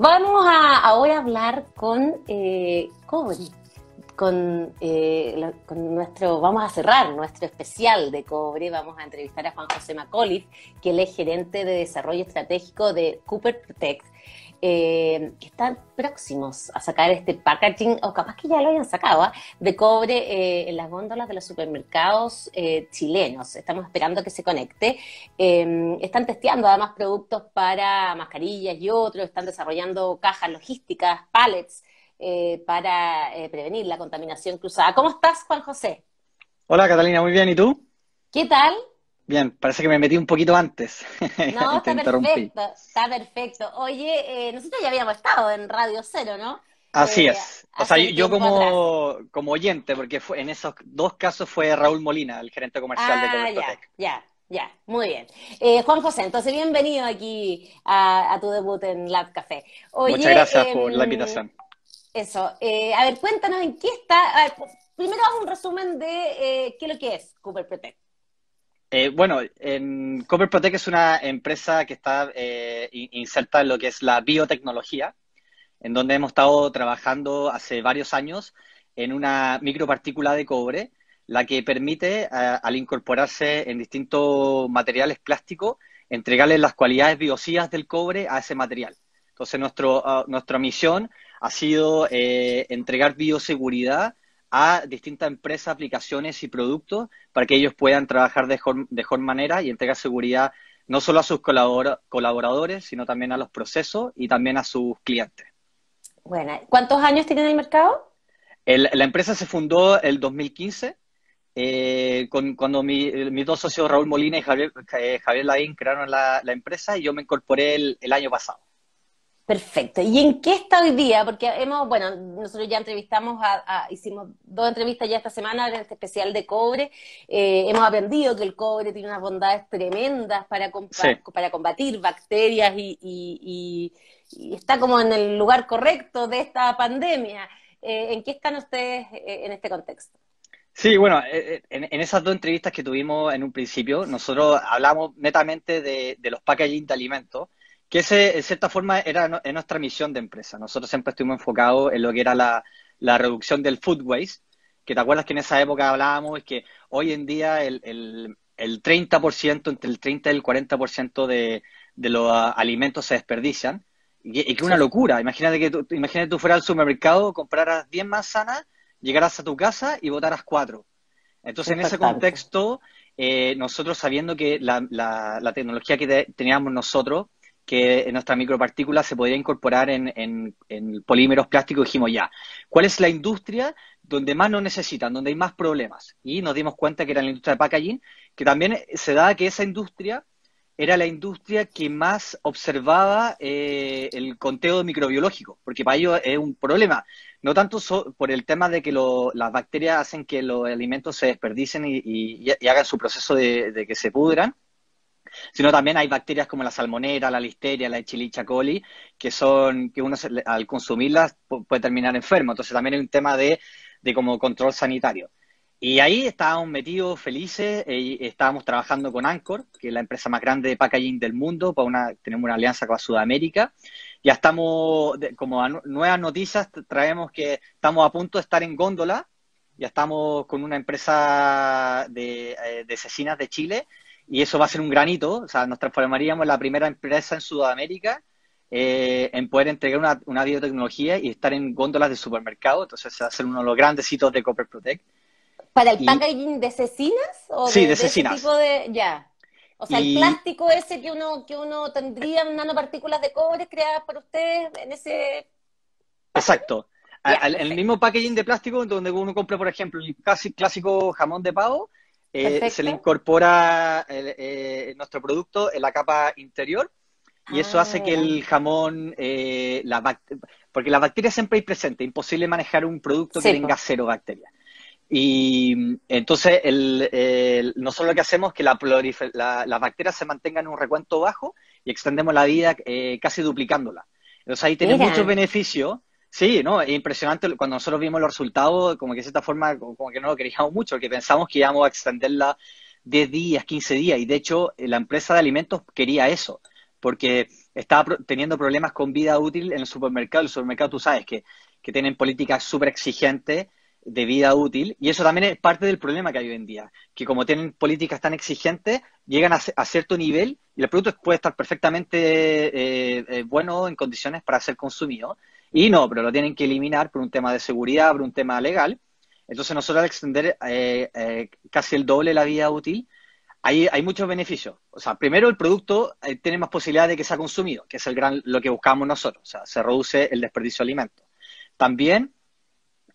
Vamos a ahora hablar con eh, cobre, eh, con, nuestro, vamos a cerrar nuestro especial de cobre, vamos a entrevistar a Juan José Macaulay, que él es gerente de desarrollo estratégico de Cooper Protect eh, que están próximos a sacar este packaging, o capaz que ya lo hayan sacado, ¿ah? de cobre eh, en las góndolas de los supermercados eh, chilenos. Estamos esperando que se conecte. Em, están testeando además productos para mascarillas y otros, están desarrollando cajas logísticas, pallets, para prevenir la contaminación cruzada. ¿Cómo estás, Juan José? Hola, Catalina, muy bien. ¿Y tú? ¿Qué tal? Bien, parece que me metí un poquito antes. No, está perfecto, está perfecto. Oye, eh, nosotros ya habíamos estado en Radio Cero, ¿no? Así eh, es. O sea, yo como, como oyente, porque fue, en esos dos casos fue Raúl Molina, el gerente comercial de ah, Cobertotec. Ya, ya, ya, muy bien. Eh, Juan José, entonces bienvenido aquí a, tu debut en Lab Café. Muchas gracias por la em, invitación. Eso, a ver, cuéntanos en qué está. primero haz un resumen de qué es lo que es Cooper Protect. Eh, bueno, en Copper Protect es una empresa que está eh, inserta en lo que es la biotecnología, en donde hemos estado trabajando hace varios años en una micropartícula de cobre, la que permite, eh, al incorporarse en distintos materiales plásticos, entregarle las cualidades biocidas del cobre a ese material. Entonces, nuestro, ah, nuestra misión ha sido entregar bioseguridad a distintas empresas, aplicaciones y productos para que ellos puedan trabajar de mejor, manera y entregar seguridad no solo a sus colaboradores, sino también a los procesos y también a sus clientes. Bueno, ¿cuántos años tiene en el mercado? la empresa se fundó el 2015, eh, cuando mis dos socios, Raúl Molina y Javier, eh, Javier Laín, crearon la, empresa y yo me incorporé el año pasado. Perfecto. ¿Y en qué está hoy día? Porque hemos, bueno, nosotros ya entrevistamos, a, hicimos dos entrevistas ya esta semana en este especial de cobre. Eh, hemos aprendido que el cobre tiene unas bondades tremendas para, para combatir bacterias y, está como en el lugar correcto de esta pandemia. Eh, ¿En qué están ustedes eh, en este contexto? Sí, bueno, en, esas dos entrevistas que tuvimos en un principio, nosotros hablamos netamente de, de los packaging de alimentos que ese, en cierta forma era nuestra misión de empresa. Nosotros siempre estuvimos enfocados en lo que era la, reducción del food waste, que te acuerdas que en esa época hablábamos, es que hoy en día el, el, el 30%, entre el 30 y el 40% de, de los alimentos se desperdician. Y, que es una locura. Imagínate que tú, imagínate tú fueras al supermercado, compraras 10 manzanas, llegaras a tu casa y votaras 4. Entonces, en ese contexto, eh, nosotros sabiendo que la, la, la tecnología que teníamos nosotros que en nuestra micropartícula se podía incorporar en, polímeros plásticos, dijimos ya, ¿cuál es la industria donde más nos necesitan, donde hay más problemas? Y nos dimos cuenta que era la industria de packaging, que también se da que esa industria era la industria que más observaba eh, el conteo microbiológico, porque para ellos es un problema, no tanto por el tema de que las bacterias hacen que los alimentos se desperdicen y, hagan su proceso de que se pudran, sino también hay bacterias como la salmonera, la listeria, la echilicha coli, que son, que uno al consumirlas puede terminar enfermo. Entonces también hay un tema de, de como control sanitario. Y ahí estábamos metidos felices, y estábamos trabajando con Anchor, que es la empresa más grande de packaging del mundo, para una, tenemos una alianza con Sudamérica. Ya estamos, como nuevas noticias, traemos que estamos a punto de estar en góndola, ya estamos con una empresa de, eh, de cecinas de Chile, y eso va a ser un granito, o sea, nos transformaríamos en la primera empresa en Sudamérica eh, en poder entregar una, una, biotecnología y estar en góndolas de supermercado, entonces va a ser uno de los grandes hitos de Copper Protect. ¿Para el packaging de cecinas? ¿O sí, de, cecinas. tipo de... Ya. O sea, el plástico ese que uno, que uno tendría nanopartículas de cobre creadas por ustedes en ese... Exacto. el mismo packaging de plástico donde uno compra, por ejemplo, el clásico jamón de pavo, eh, se le incorpora eh, nuestro producto en la capa interior y eso hace que el ah. jamón, eh, la porque las bacterias siempre hay presente, imposible manejar un producto que tenga cero bacterias. Y entonces el, nosotros lo que hacemos es que la, las bacterias se mantengan en un recuento bajo y extendemos la vida casi duplicándola. Entonces ahí tiene muchos beneficios Sí, no, es impresionante cuando nosotros vimos los resultados, como que de cierta forma, como que no lo queríamos mucho, porque pensamos que íbamos a extenderla 10 días, 15 días, y de hecho la empresa de alimentos quería eso, porque estaba teniendo problemas con vida útil en el supermercado. El supermercado, tú sabes, que, que tienen políticas súper exigentes de vida útil y eso también es parte del problema que hay hoy en día, que como tienen políticas tan exigentes, llegan a, cierto nivel y el producto puede estar perfectamente eh, eh, bueno en condiciones para ser consumido y no, pero lo tienen que eliminar por un tema de seguridad, por un tema legal. Entonces nosotros al extender eh, casi el doble la vida útil, hay, hay muchos beneficios. O sea, primero el producto tiene más posibilidad de que sea consumido, que es el gran, lo que buscamos nosotros. O sea, se reduce el desperdicio de alimentos. También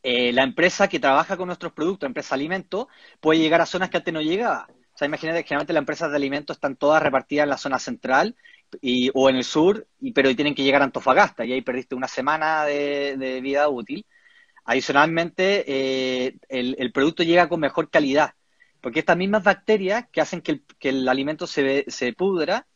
eh, la empresa que trabaja con nuestros productos, empresa de alimentos, puede llegar a zonas que antes no llegaba. O sea, imagínate que generalmente las empresas de alimentos están todas repartidas en la zona central y, o en el sur, y, pero tienen que llegar a Antofagasta y ahí perdiste una semana de, vida útil. Adicionalmente, eh, el, producto llega con mejor calidad, porque estas mismas bacterias que hacen que el, alimento se, se pudra,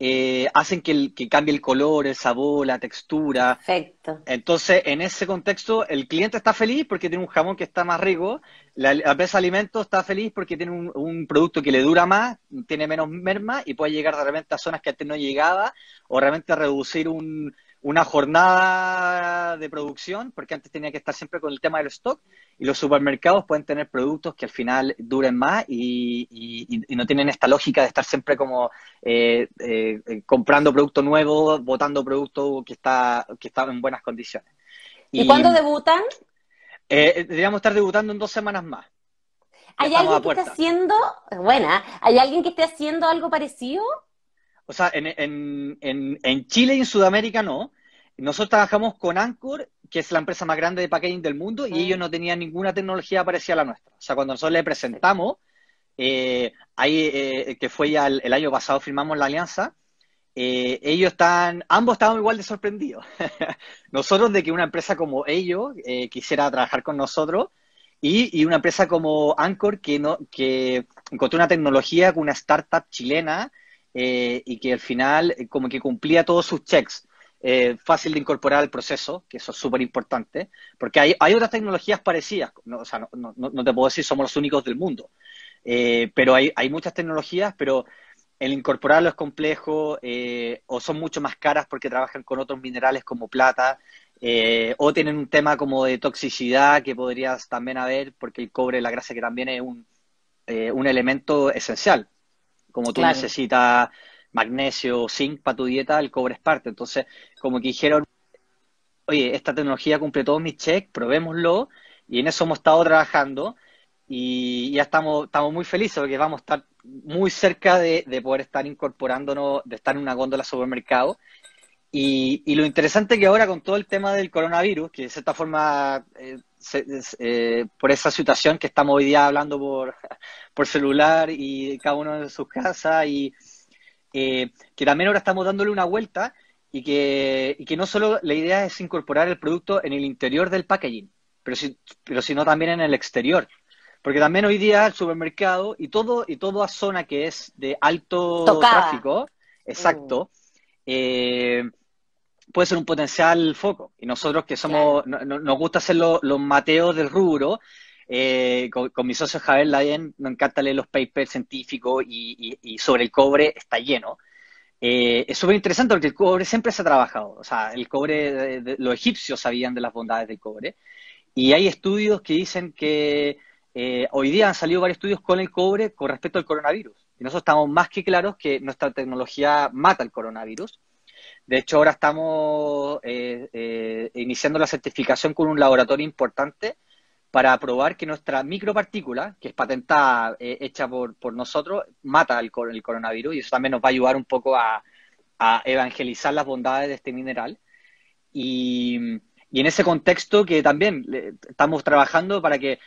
eh, hacen que, el, que cambie el color, el sabor, la textura. Perfecto. Entonces, en ese contexto, el cliente está feliz porque tiene un jamón que está más rico, la, empresa de alimentos está feliz porque tiene un, producto que le dura más, tiene menos merma y puede llegar realmente a zonas que antes no llegaba o realmente reducir un, una jornada de producción, porque antes tenía que estar siempre con el tema del stock, y los supermercados pueden tener productos que al final duren más y, no tienen esta lógica de estar siempre como eh, eh, comprando producto nuevo, botando producto que está, que está en buenas condiciones. ¿Y, cuándo debutan? Eh, deberíamos estar debutando en dos semanas más. ¿Hay alguien que esté haciendo, buena, ¿hay alguien que esté haciendo algo parecido? O sea, en, en, en, Chile y en Sudamérica no. Nosotros trabajamos con Anchor, que es la empresa más grande de packaging del mundo, y ellos no tenían ninguna tecnología parecida a la nuestra. O sea, cuando nosotros le presentamos, eh, ahí, eh, que fue ya el, año pasado, firmamos la alianza, eh, ellos están, ambos estaban igual de sorprendidos. nosotros de que una empresa como ellos quisiera trabajar con nosotros, y, y, una empresa como Anchor que, no, que encontró una tecnología con una startup chilena eh, y que al final eh, como que cumplía todos sus checks. Eh, fácil de incorporar al proceso, que eso es súper importante, porque hay, hay, otras tecnologías parecidas, no, o sea, no, no, no, te puedo decir somos los únicos del mundo, pero hay, hay, muchas tecnologías, pero el incorporarlo es complejo o son mucho más caras porque trabajan con otros minerales como plata o tienen un tema como de toxicidad que podrías también haber porque el cobre, la grasa que también es un, un elemento esencial como tú necesitas magnesio o zinc para tu dieta, el cobre es parte. Entonces, como que dijeron, oye, esta tecnología cumple todos mis checks, probémoslo, y en eso hemos estado trabajando, y ya estamos, estamos muy felices porque vamos a estar muy cerca de, poder estar incorporándonos, de estar en una góndola supermercado. Y, y lo interesante que ahora con todo el tema del coronavirus, que de cierta forma eh, eh, por esa situación que estamos hoy día hablando por, por celular y cada uno en sus casas y eh, que también ahora estamos dándole una vuelta y que, y que no solo la idea es incorporar el producto en el interior del packaging, pero, si, pero sino también en el exterior. Porque también hoy día el supermercado y todo y toda zona que es de alto tráfico, exacto, mm. Eh, puede ser un potencial foco. Y nosotros que somos, nos gusta hacer los mateos del rubro, eh, con, mi socio Javier Ladien nos encanta leer los papers científicos y, sobre el cobre está lleno. Eh, es súper interesante porque el cobre siempre se ha trabajado. O sea, el cobre, los egipcios sabían de las bondades del cobre. Y hay estudios que dicen que eh, hoy día han salido varios estudios con el cobre con respecto al coronavirus. Y nosotros estamos más que claros que nuestra tecnología mata el coronavirus de hecho, ahora estamos eh, eh, iniciando la certificación con un laboratorio importante para probar que nuestra micropartícula, que es patentada, eh, hecha por, nosotros, mata el, el, coronavirus y eso también nos va a ayudar un poco a, evangelizar las bondades de este mineral. Y, en ese contexto que también estamos trabajando para que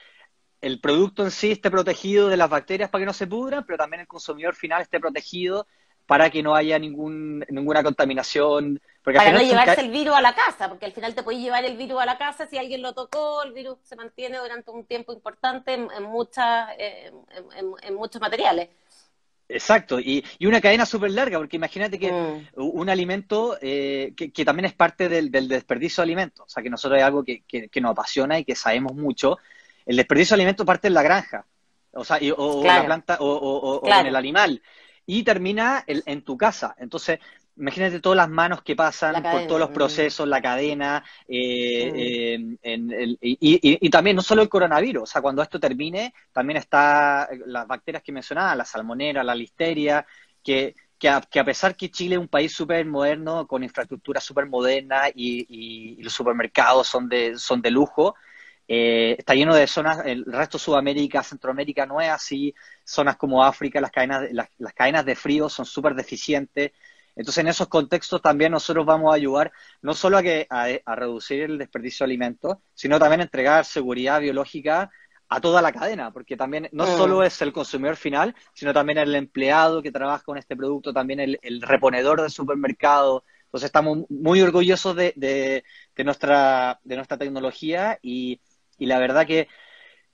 el producto en sí esté protegido de las bacterias para que no se pudran, pero también el consumidor final esté protegido para que no haya ningún, ninguna contaminación. Porque para no llevarse el virus a la casa, porque al final te puedes llevar el virus a la casa, si alguien lo tocó, el virus se mantiene durante un tiempo importante en, muchas, en, muchos materiales. Exacto, y, una cadena súper larga, porque imagínate que mm. un alimento eh, que, también es parte del, desperdicio de alimentos, o sea que nosotros es algo que, nos apasiona y que sabemos mucho, el desperdicio de alimentos parte en la granja, o sea, o, la planta, o, en el animal y termina en tu casa. Entonces, imagínate todas las manos que pasan por todos los mm. procesos, la cadena, eh, mm. eh, y, también no solo el coronavirus, o sea, cuando esto termine, también está las bacterias que mencionaba, la salmonera, la listeria, que, que, a, pesar que Chile es un país súper moderno, con infraestructura súper moderna y, los supermercados son de, son de lujo, eh, está lleno de zonas, el resto de Sudamérica, Centroamérica no es así, zonas como África, las cadenas, las, las cadenas de frío son súper deficientes, entonces, en esos contextos también nosotros vamos a ayudar no solo a, que, a, reducir el desperdicio de alimentos, sino también a entregar seguridad biológica a toda la cadena, porque también no mm. solo es el consumidor final, sino también el empleado que trabaja con este producto, también el, reponedor del supermercado. Entonces, estamos muy orgullosos de, de, nuestra, de nuestra tecnología y, la verdad que,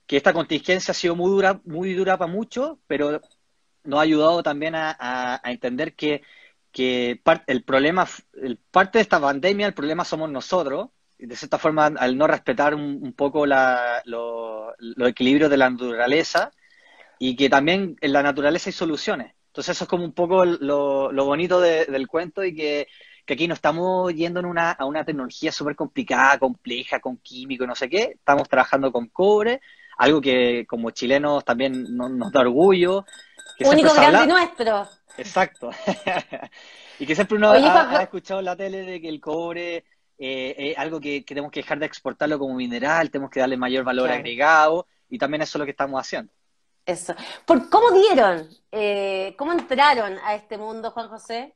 esta contingencia ha sido muy dura, muy dura para muchos, pero nos ha ayudado también a entender que que el problema, el, parte de esta pandemia, el problema somos nosotros, y de cierta forma, al no respetar un, poco la, los equilibrios de la naturaleza, y que también en la naturaleza hay soluciones. Entonces eso es como un poco lo, bonito del cuento y que, aquí no estamos yendo en una, a una tecnología súper complicada, compleja, con químico no sé qué. Estamos trabajando con cobre, algo que como chilenos también nos da orgullo. Único grande nuestro. Exacto. y que siempre uno ha, escuchado en la tele de que el cobre eh, es algo que, tenemos que dejar de exportarlo como mineral, tenemos que darle mayor valor agregado, y también eso es lo que estamos haciendo. Eso. ¿Por cómo dieron? Eh, ¿Cómo entraron a este mundo, Juan José?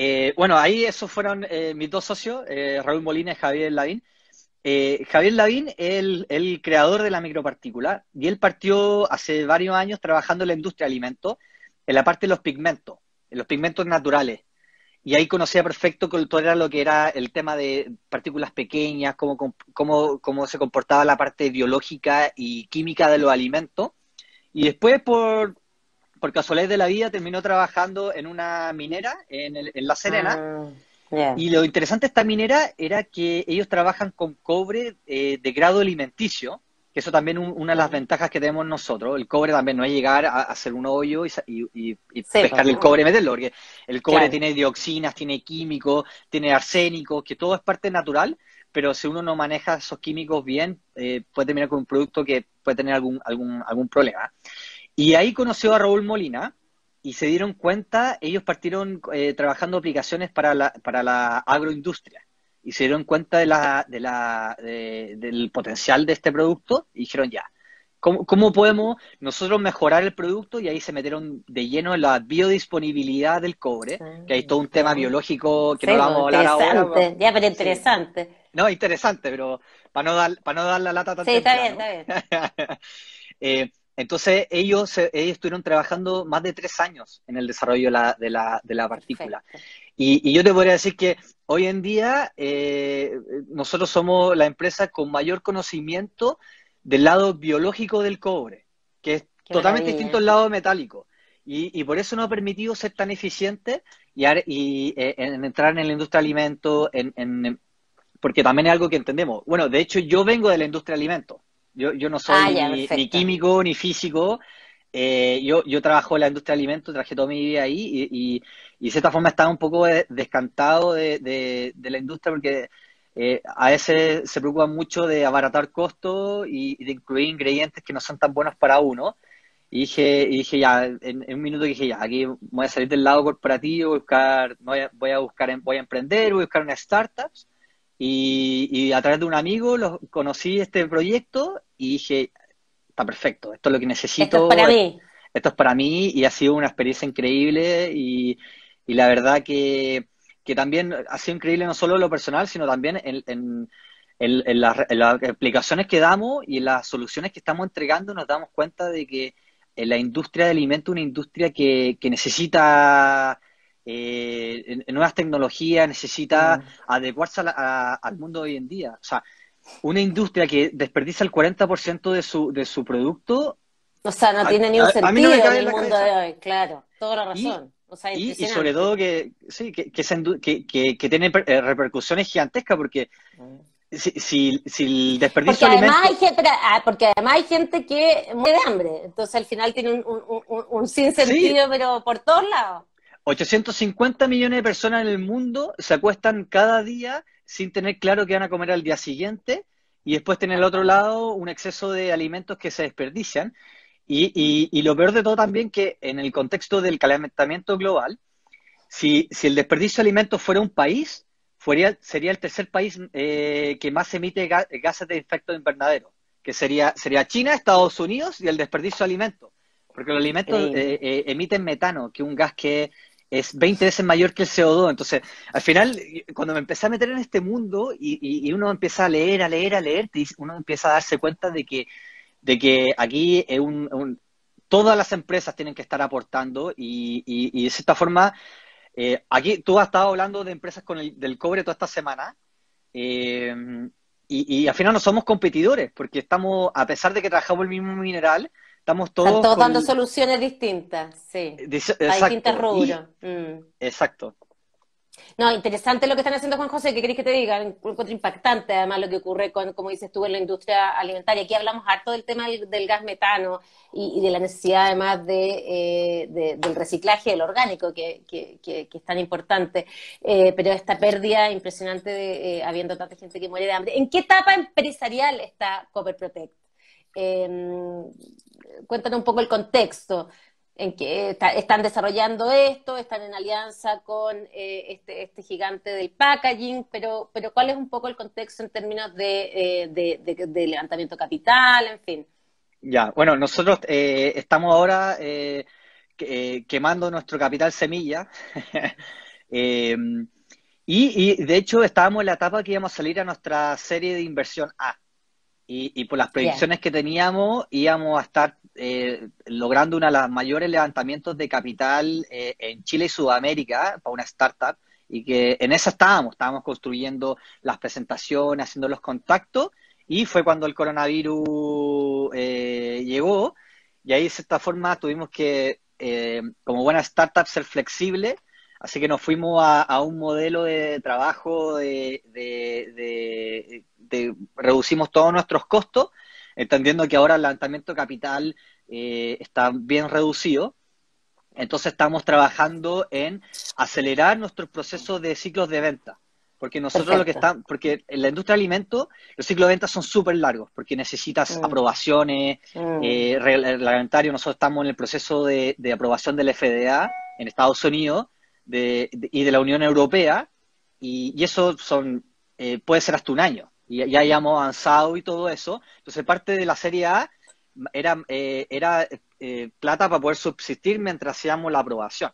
Eh, bueno, ahí esos fueron mis dos socios, Raúl Molina y Javier Lavín. Javier Lavín es el, creador de la micropartícula y él partió hace varios años trabajando en la industria de alimentos en la parte de los pigmentos, en los pigmentos naturales. Y ahí conocía perfecto todo era lo que era el tema de partículas pequeñas, cómo, cómo, cómo se comportaba la parte biológica y química de los alimentos. Y después, por, por casualidad de la vida, terminó trabajando en una minera en, La Serena. Ah, y lo interesante de esta minera era que ellos trabajan con cobre eh, de grado alimenticio, eso también es una de las ventajas que tenemos nosotros. El cobre también no es llegar a, hacer un hoyo y, pescar el cobre y meterlo, porque el cobre tiene dioxinas, tiene químicos, tiene arsénico, que todo es parte natural, pero si uno no maneja esos químicos bien, eh, puede terminar con un producto que puede tener algún, algún, algún problema. Y ahí conoció a Raúl Molina y se dieron cuenta, ellos partieron eh, trabajando aplicaciones para la, para la agroindustria y se dieron cuenta de la, de la, del potencial de este producto y dijeron ya, ¿cómo, podemos nosotros mejorar el producto? Y ahí se metieron de lleno en la biodisponibilidad del cobre, que hay todo un tema biológico que no vamos a hablar ahora. Ya, pero interesante. No, interesante, pero para no dar, para no dar la lata tan Sí, está bien, está bien. Eh, entonces ellos, ellos estuvieron trabajando más de tres años en el desarrollo de la, de la, de la partícula. Y, yo te podría decir que hoy en día eh, nosotros somos la empresa con mayor conocimiento del lado biológico del cobre, que es totalmente distinto al lado metálico. Y, por eso nos ha permitido ser tan eficientes y, y eh, en entrar en la industria de alimentos, en, porque también es algo que entendemos. Bueno, de hecho yo vengo de la industria de alimentos. Yo, yo no soy ah, ni, químico ni físico. Eh, yo, yo trabajo en la industria de alimentos, trabajé toda mi vida ahí y, de cierta forma estaba un poco descantado de, de, la industria porque eh, a veces se preocupa mucho de abaratar costos y, de incluir ingredientes que no son tan buenos para uno. Y dije, y dije ya, en, un minuto dije ya, aquí voy a salir del lado corporativo, voy a buscar, voy a, voy a buscar, voy a emprender, voy a buscar unas startups. Y, y, a través de un amigo los, conocí este proyecto y dije, está perfecto, esto es lo que necesito. Esto es para mí. Esto es para mí y ha sido una experiencia increíble y, la verdad que, también ha sido increíble no solo en lo personal, sino también en, las, explicaciones que damos y en las soluciones que estamos entregando nos damos cuenta de que la industria de alimentos es una industria que, necesita eh, nuevas tecnologías, necesita mm. adecuarse al mundo de hoy en día. O sea, una industria que desperdicia el 40% de su, de su producto. O sea, no tiene ni un sentido en el mundo de hoy, claro, toda la razón. Y, sobre todo que, sí, que, que, que, tiene eh, repercusiones gigantescas porque si, si, el desperdicio porque además, hay gente, ah, porque además hay gente que muere de hambre, entonces al final tiene un, un, un, sinsentido, pero por todos lados. 850 millones de personas en el mundo se acuestan cada día sin tener claro qué van a comer al día siguiente y después tener al otro lado un exceso de alimentos que se desperdician. Y, lo peor de todo también que en el contexto del calentamiento global, si, el desperdicio de alimentos fuera un país, sería el tercer país eh, que más emite gases de efecto invernadero, que sería, sería China, Estados Unidos y el desperdicio de alimentos. Porque los alimentos eh, eh, emiten metano, que es un gas que es 20 veces mayor que el CO2. Entonces, al final, cuando me empecé a meter en este mundo y, uno empieza a leer, a leer, a leer, uno empieza a darse cuenta de que, de que aquí es un, todas las empresas tienen que estar aportando y, de cierta forma, eh, aquí tú has estado hablando de empresas con el, del cobre toda esta semana. Eh, y, y al final no somos competidores, porque estamos, a pesar de que trabajamos el mismo mineral, Estamos todos, dando soluciones distintas, sí. a distintos rubros. Mm. Exacto. No, interesante lo que están haciendo Juan José, ¿qué querés que te diga? Un encuentro impactante además lo que ocurre con, como dices tú, en la industria alimentaria. Aquí hablamos harto del tema del, gas metano y, de la necesidad además de, eh, del reciclaje del orgánico, que, es tan importante. Eh, pero esta pérdida impresionante de, eh, habiendo tanta gente que muere de hambre. ¿En qué etapa empresarial está Copper Protect? Em, cuéntanos un poco el contexto en que están desarrollando esto, están en alianza con eh, este, este, gigante del packaging, pero, pero ¿cuál es un poco el contexto en términos de, eh, levantamiento capital, en fin? Ya, bueno, nosotros eh, estamos ahora quemando nuestro capital semilla. Em, y, y, de hecho estábamos en la etapa que íbamos a salir a nuestra serie de inversión A. Y, por las predicciones que teníamos, íbamos a estar eh, logrando uno de los mayores levantamientos de capital eh, en Chile y Sudamérica para una startup. Y que en esa estábamos, estábamos construyendo las presentaciones, haciendo los contactos. Y fue cuando el coronavirus eh, llegó. Y ahí de cierta forma tuvimos que, como buena startup, ser flexible Así que nos fuimos a, un modelo de trabajo de, reducimos todos nuestros costos, entendiendo que ahora el lanzamiento capital eh, está bien reducido. Entonces estamos trabajando en acelerar nuestros procesos de ciclos de venta. Porque nosotros lo que estamos, porque en la industria de alimentos los ciclos de venta son súper largos, porque necesitas mm. aprobaciones, mm. eh, reglamentarios. Nosotros estamos en el proceso de, de aprobación del FDA en Estados Unidos y de la Unión Europea, y, eso son eh, puede ser hasta un año. Y ya hayamos avanzado y todo eso. Entonces, parte de la Serie A era, eh, era eh, plata para poder subsistir mientras hacíamos la aprobación.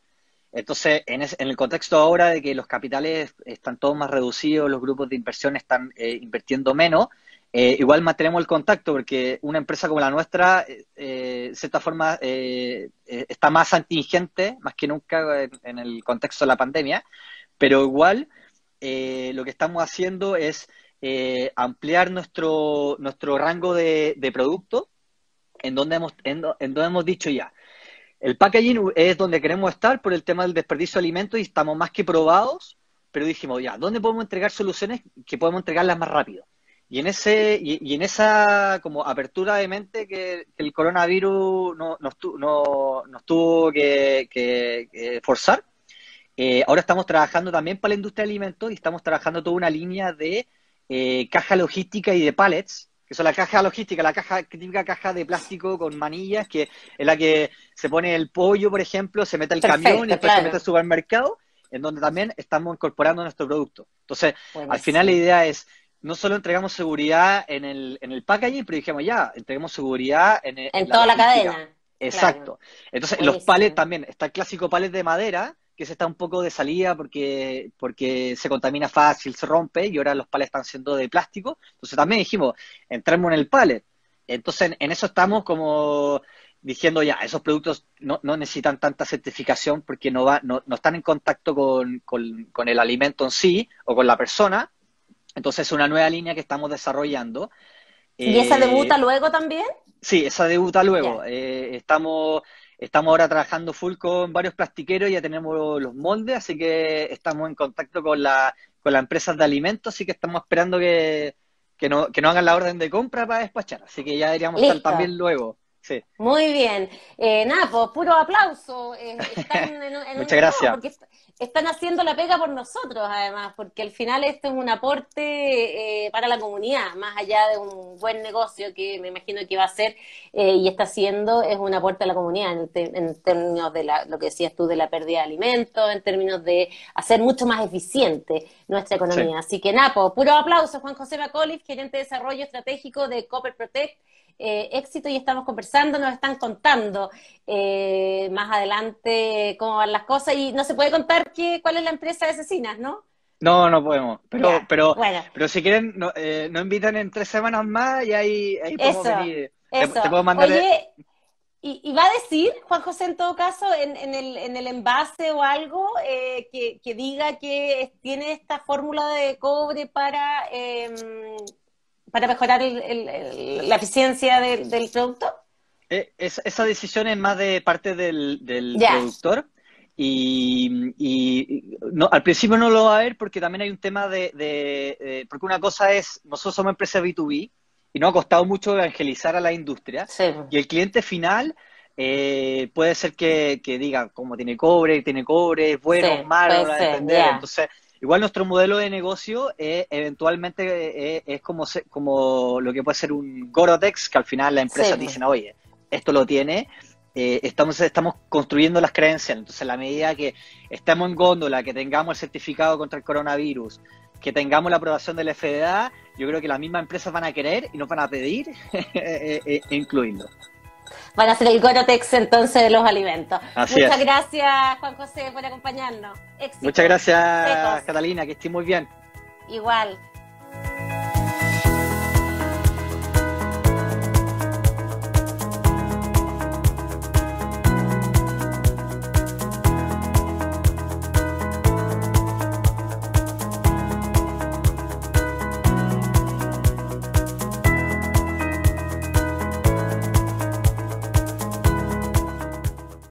Entonces, en, en, el contexto ahora de que los capitales están todos más reducidos, los grupos de inversión están invirtiendo menos, igual mantenemos el contacto porque una empresa como la nuestra, de cierta forma, está más antigente, más que nunca en, el contexto de la pandemia, pero igual lo que estamos haciendo es eh, ampliar nuestro, nuestro rango de, de productos en donde, hemos, en, donde hemos dicho ya, el packaging es donde queremos estar por el tema del desperdicio de alimentos y estamos más que probados, pero dijimos ya, ¿dónde podemos entregar soluciones que podemos entregarlas más rápido? Y en ese y, en esa como apertura de mente que, el coronavirus no, nos, tuvo que, forzar, eh, ahora estamos trabajando también para la industria de alimentos y estamos trabajando toda una línea de eh, caja logística y de pallets, que son la caja logística, la caja típica caja de plástico con manillas, que es la que se pone el pollo, por ejemplo, se mete el camión y después se mete al supermercado, en donde también estamos incorporando nuestro producto. Entonces, al final la idea es, no solo entregamos seguridad en el, en el packaging, pero dijimos ya, entregamos seguridad en, en, toda la, cadena. Exacto. Entonces, los pallets también, está el clásico pallet de madera, que se está un poco de salida porque, porque se contamina fácil, se rompe y ahora los palets están siendo de plástico. Entonces también dijimos, entremos en el palet. Entonces en, eso estamos como diciendo ya, esos productos no, no necesitan tanta certificación porque no, va, no, no están en contacto con, con, el alimento en sí o con la persona. Entonces es una nueva línea que estamos desarrollando. ¿Y esa eh, debuta luego también? Sí, esa debuta luego. Eh, estamos Estamos ahora trabajando full con varios plastiqueros, ya tenemos los moldes, así que estamos en contacto con, la, con las empresas de alimentos, así que estamos esperando que, que, no, que no hagan la orden de compra para despachar, así que ya deberíamos estar también luego. Sí. Muy bien. Eh, nada, pues puro aplauso. Eh, están en, en Muchas gracias. porque están haciendo la pega por nosotros, además, porque al final esto es un aporte eh, para la comunidad, más allá de un buen negocio que me imagino que va a ser eh, y está haciendo, es un aporte a la comunidad en, en términos de la, lo que decías tú de la pérdida de alimentos, en términos de hacer mucho más eficiente nuestra economía. Sí. Así que, Napo, puro aplauso, Juan José Macaulay, gerente de desarrollo estratégico de Copper Protect eh, éxito y estamos conversando, nos están contando eh, más adelante cómo van las cosas y no se puede contar qué, cuál es la empresa de asesinas, ¿no? No, no podemos. Pero, Ya, pero, bueno. pero si quieren, no, eh, nos invitan en tres semanas más y ahí, ahí podemos Eso, venir. Te, Eso. te puedo mandar. Oye, y, y va a decir, Juan José, en todo caso, en, en el, en el envase o algo eh, que, que diga que tiene esta fórmula de cobre para, eh, para mejorar el- el- el- la eficiencia del, del producto? Eh, es- esa decisión es más de parte del, productor y, y no, al principio no lo va a ver porque también hay un tema de, de- de- porque una cosa es, nosotros somos empresa B2B y nos ha costado mucho evangelizar a la industria Sí. y el cliente final eh, puede ser que, que diga cómo tiene cobre, tiene cobre, es bueno, Sí, malo, no va a ser, entender. ya. Entonces, igual nuestro modelo de negocio eh, eventualmente eh, es como, se- como lo que puede ser un Gorotex, que al final la empresa Sí. te dicen, oye, esto lo tiene, eh, estamos, estamos construyendo las creencias. Entonces, a la medida que estemos en góndola, que tengamos el certificado contra el coronavirus, que tengamos la aprobación del FDA, yo creo que las mismas empresas van a querer y nos van a pedir incluirlo. Van a ser el Gorotex entonces de los alimentos. Así Muchas es. gracias, Juan José, por acompañarnos. Éxito. Muchas gracias. Catalina, que estés muy bien. Igual.